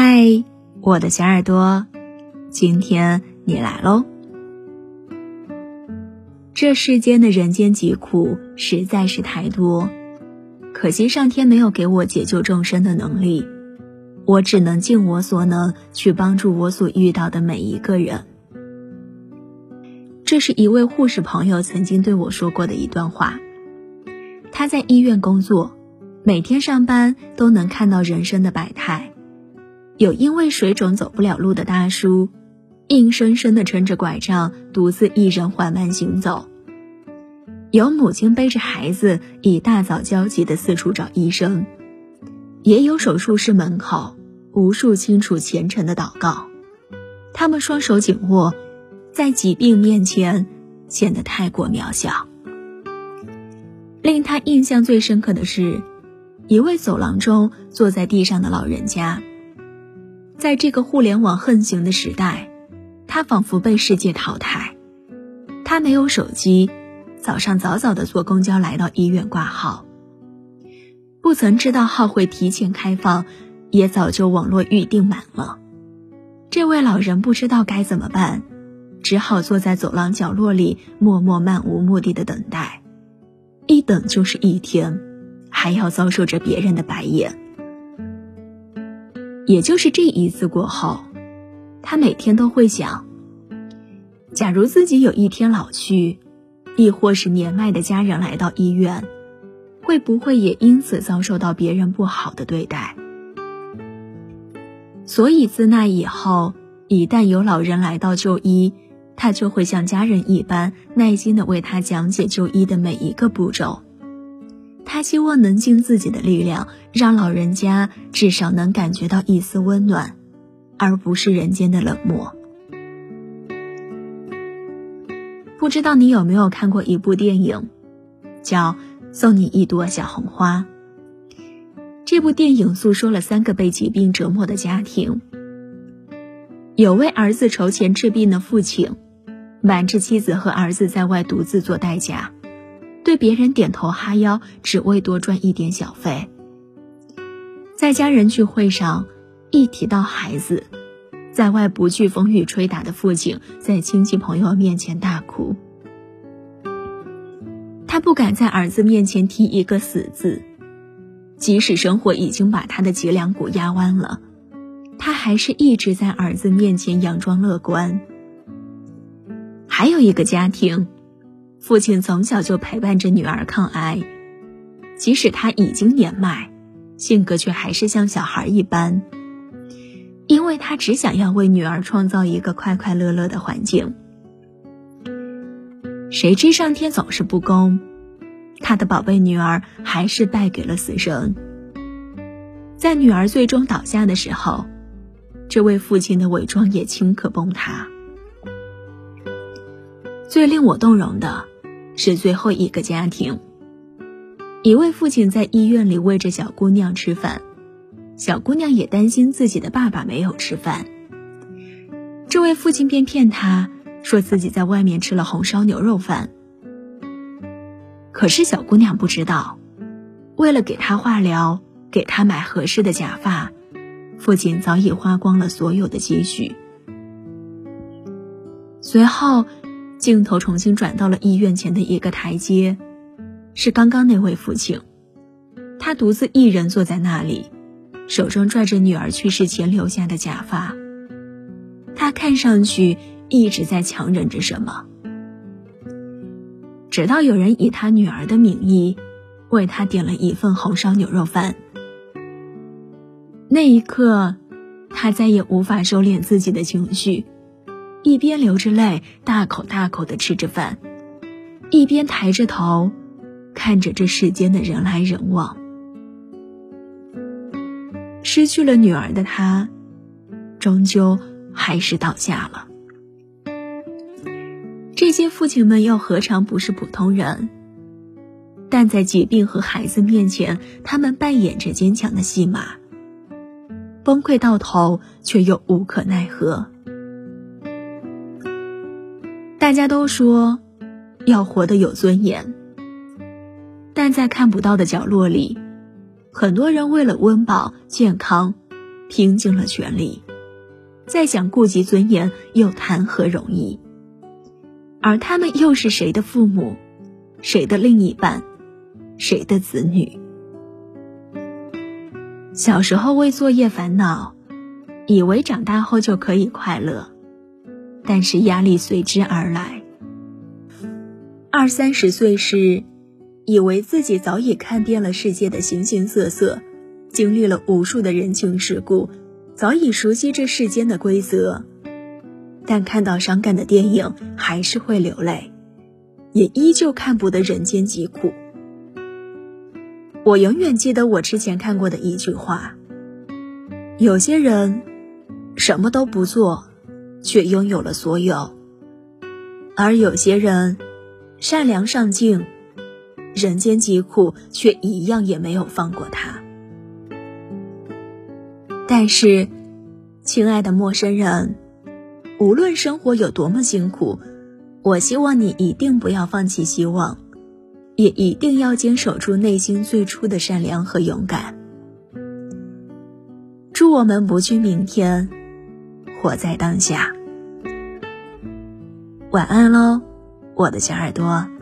嗨，我的小耳朵，今天你来喽。这世间的人间疾苦实在是太多，可惜上天没有给我解救众生的能力，我只能尽我所能去帮助我所遇到的每一个人。这是一位护士朋友曾经对我说过的一段话。他在医院工作，每天上班都能看到人生的百态。有因为水肿走不了路的大叔，硬生生的撑着拐杖，独自一人缓慢行走；有母亲背着孩子，一大早焦急的四处找医生；也有手术室门口无数清楚虔诚的祷告。他们双手紧握，在疾病面前显得太过渺小。令他印象最深刻的是，一位走廊中坐在地上的老人家。在这个互联网横行的时代，他仿佛被世界淘汰。他没有手机，早上早早的坐公交来到医院挂号。不曾知道号会提前开放，也早就网络预订满了。这位老人不知道该怎么办，只好坐在走廊角落里，默默漫无目的的等待。一等就是一天，还要遭受着别人的白眼。也就是这一次过后，他每天都会想：假如自己有一天老去，亦或是年迈的家人来到医院，会不会也因此遭受到别人不好的对待？所以自那以后，一旦有老人来到就医，他就会像家人一般耐心的为他讲解就医的每一个步骤。他希望能尽自己的力量，让老人家至少能感觉到一丝温暖，而不是人间的冷漠。不知道你有没有看过一部电影，叫《送你一朵小红花》。这部电影诉说了三个被疾病折磨的家庭，有为儿子筹钱治病的父亲，瞒着妻子和儿子在外独自做代驾。对别人点头哈腰，只为多赚一点小费。在家人聚会上，一提到孩子，在外不惧风雨吹打的父亲，在亲戚朋友面前大哭。他不敢在儿子面前提一个死字，即使生活已经把他的脊梁骨压弯了，他还是一直在儿子面前佯装乐观。还有一个家庭。父亲从小就陪伴着女儿抗癌，即使他已经年迈，性格却还是像小孩一般，因为他只想要为女儿创造一个快快乐乐的环境。谁知上天总是不公，他的宝贝女儿还是败给了死神。在女儿最终倒下的时候，这位父亲的伪装也顷刻崩塌。最令我动容的是最后一个家庭。一位父亲在医院里喂着小姑娘吃饭，小姑娘也担心自己的爸爸没有吃饭。这位父亲便骗她说自己在外面吃了红烧牛肉饭。可是小姑娘不知道，为了给她化疗，给她买合适的假发，父亲早已花光了所有的积蓄。随后。镜头重新转到了医院前的一个台阶，是刚刚那位父亲，他独自一人坐在那里，手中拽着女儿去世前留下的假发。他看上去一直在强忍着什么，直到有人以他女儿的名义，为他点了一份红烧牛肉饭。那一刻，他再也无法收敛自己的情绪。一边流着泪，大口大口的吃着饭，一边抬着头，看着这世间的人来人往。失去了女儿的他，终究还是倒下了。这些父亲们又何尝不是普通人？但在疾病和孩子面前，他们扮演着坚强的戏码，崩溃到头却又无可奈何。大家都说要活得有尊严，但在看不到的角落里，很多人为了温饱、健康，拼尽了全力，再想顾及尊严又谈何容易？而他们又是谁的父母，谁的另一半，谁的子女？小时候为作业烦恼，以为长大后就可以快乐，但是压力随之而来。二三十岁时，以为自己早已看遍了世界的形形色色，经历了无数的人情世故，早已熟悉这世间的规则，但看到伤感的电影还是会流泪，也依旧看不得人间疾苦。我永远记得我之前看过的一句话：有些人什么都不做，却拥有了所有；而有些人善良上进，人间疾苦却一样也没有放过他。但是，亲爱的陌生人，无论生活有多么辛苦，我希望你一定不要放弃希望。也一定要坚守住内心最初的善良和勇敢。祝我们不惧明天，活在当下。晚安喽，我的小耳朵。